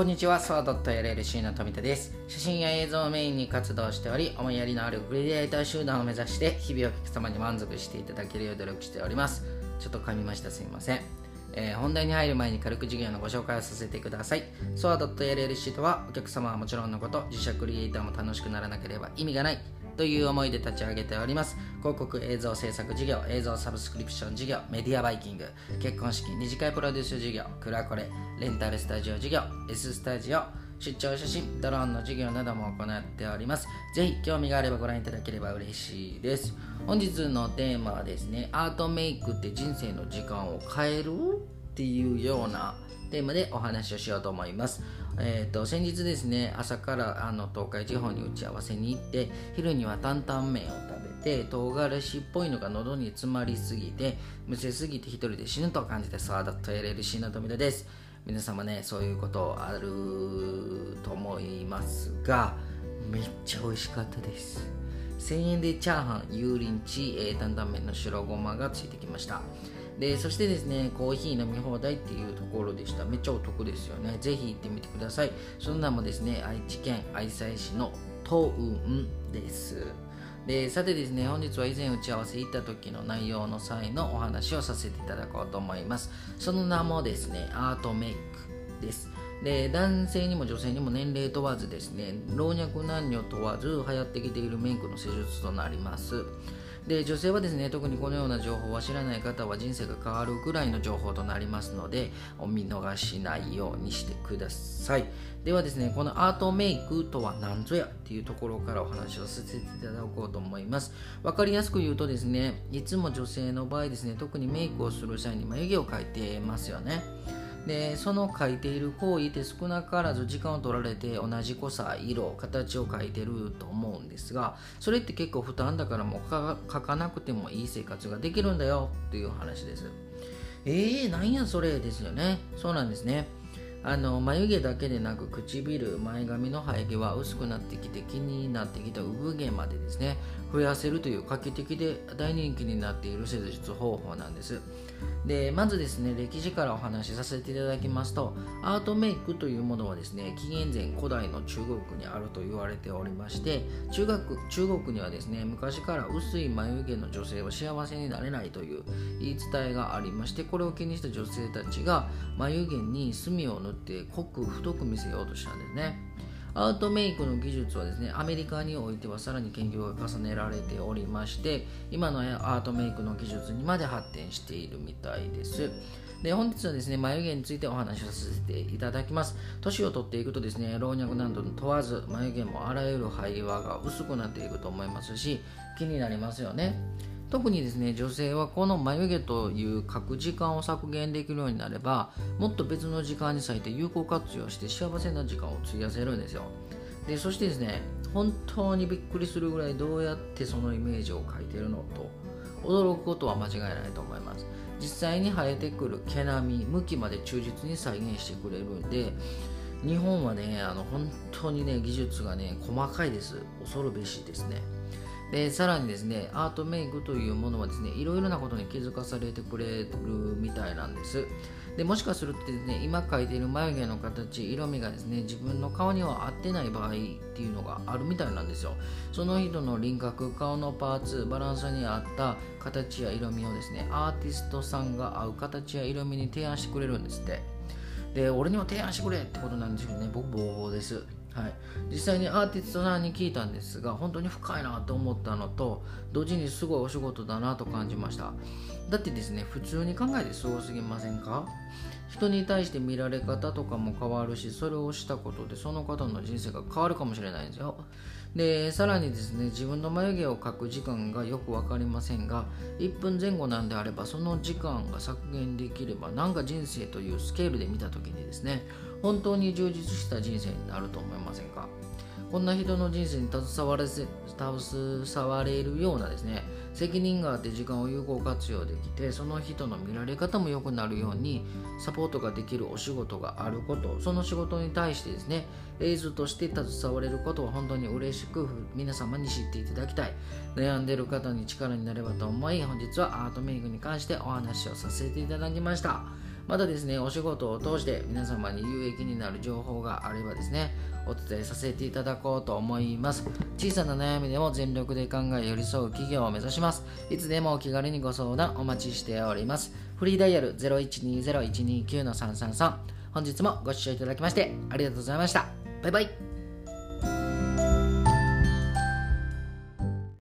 こんにちは、ソワドット LLC の富田です。写真や映像をメインに活動しており、思いやりのあるクリエイター集団を目指して、日々お客様に満足していただけるよう努力しております。ちょっと噛みました、すいません。えー本題に入る前に軽く授業のご紹介をさせてください。soa.llc とは、お客様はもちろんのこと、自社クリエイターも楽しくならなければ意味がない。という思いで立ち上げております広告映像制作事業映像サブスクリプション事業メディアバイキング結婚式二次会プロデュース事業クラコレレンタルスタジオ事業 S スタジオ出張写真ドローンの事業なども行っております。ぜひ興味があればご覧いただければ嬉しいです。本日のテーマはですねアートメイクって人生の時間を変えるっていうようなテーマでお話をしようと思います。えー、と先日ですね朝からあの東海地方に打ち合わせに行って昼には担々麺を食べて唐辛子っぽいのが喉に詰まりすぎてむせすぎて一人で死ぬと感じてサーダット LLC の富田です。皆様ねそういうことあると思いますがめっちゃ美味しかったです。1000円でチャーハン油淋鶏、えー、担々麺の白ごまがついてきました。でそしてですねコーヒー飲み放題っていうところでした。めっちゃお得ですよね。ぜひ行ってみてください。その名もですね愛知県愛西市の東雲です。でさてですね本日は以前打ち合わせ行った時の内容の際のお話をさせていただこうと思います。その名もですねアートメイクです。で男性にも女性にも年齢問わずですね老若男女問わず流行ってきているメイクの施術となります。で女性はですね特にこのような情報は知らない方は人生が変わるくらいの情報となりますのでお見逃しないようにしてください。ではですねこのアートメイクとは何ぞやっていうところからお話をさせていただこうと思います。分かりやすく言うとですねいつも女性の場合ですね特にメイクをする際に眉毛を描いてますよね。でその描いている行為って少なからず時間を取られて同じ濃さ色形を描いてると思うんですがそれって結構負担だからもうかかなくてもいい生活ができるんだよっていう話です。えー、なんやそれですよね。そうなんですね。あの眉毛だけでなく唇前髪の生え毛は薄くなってきて気になってきた産毛までですね。増やせるという画期的で大人気になっている施術方法なんです。でまずですね歴史からお話しさせていただきますとアートメイクというものはですね紀元前古代の中国にあると言われておりまして中学中国にはですね昔から薄い眉毛の女性は幸せになれないという言い伝えがありましてこれを気にした女性たちが眉毛に墨を塗って濃く太く見せようとしたんですね。アートメイクの技術はですねアメリカにおいてはさらに研究が重ねられておりまして今のアートメイクの技術にまで発展しているみたいです。で本日はですね眉毛についてお話をさせていただきます。年を取っていくとですね老若男女問わず眉毛もあらゆる生え際が薄くなっていくと思いますし気になりますよね。特にですね女性はこの眉毛という書く時間を削減できるようになればもっと別の時間に割いて有効活用して幸せな時間を費やせるんですよ。でそしてですね本当にびっくりするぐらいどうやってそのイメージを描いてるのと驚くことは間違いないと思います。実際に生えてくる毛並み向きまで忠実に再現してくれるんで日本はねあの本当にね技術がね細かいです。恐るべしですね。でさらにですねアートメイクというものはですねいろいろなことに気づかされてくれるみたいなんです。でもしかするとですね今描いている眉毛の形色味がですね自分の顔には合ってない場合っていうのがあるみたいなんですよ。その人の輪郭顔のパーツバランスに合った形や色味をですねアーティストさんが合う形や色味に提案してくれるんですって。で俺にも提案してくれってことなんですけどね。僕ボーボーです。はい、実際にアーティストさんに聞いたんですが本当に深いなと思ったのと同時にすごいお仕事だなと感じました。だってですね普通に考えてすごすぎませんか？人に対して見られ方とかも変わるしそれをしたことでその方の人生が変わるかもしれないんですよ。でさらにですね自分の眉毛を描く時間がよく分かりませんが1分前後なんであればその時間が削減できればなんか人生というスケールで見た時にですね本当に充実した人生になると思いませんか？こんな人の人生に携われせ携われるようなですね責任があって時間を有効活用できてその人の見られ方も良くなるようにサポートができるお仕事があることその仕事に対してですねエイズとして携われることは本当に嬉しく皆様に知っていただきたい。悩んでいる方に力になればと思い本日はアートメイクに関してお話をさせていただきました。またですねお仕事を通して皆様に有益になる情報があればですねお伝えさせていただこうと思います。小さな悩みでも全力で考え寄り添う企業を目指します。いつでもお気軽にご相談お待ちしております。フリーダイヤル0120-129-333本日もご視聴いただきましてありがとうございました。バイバイ。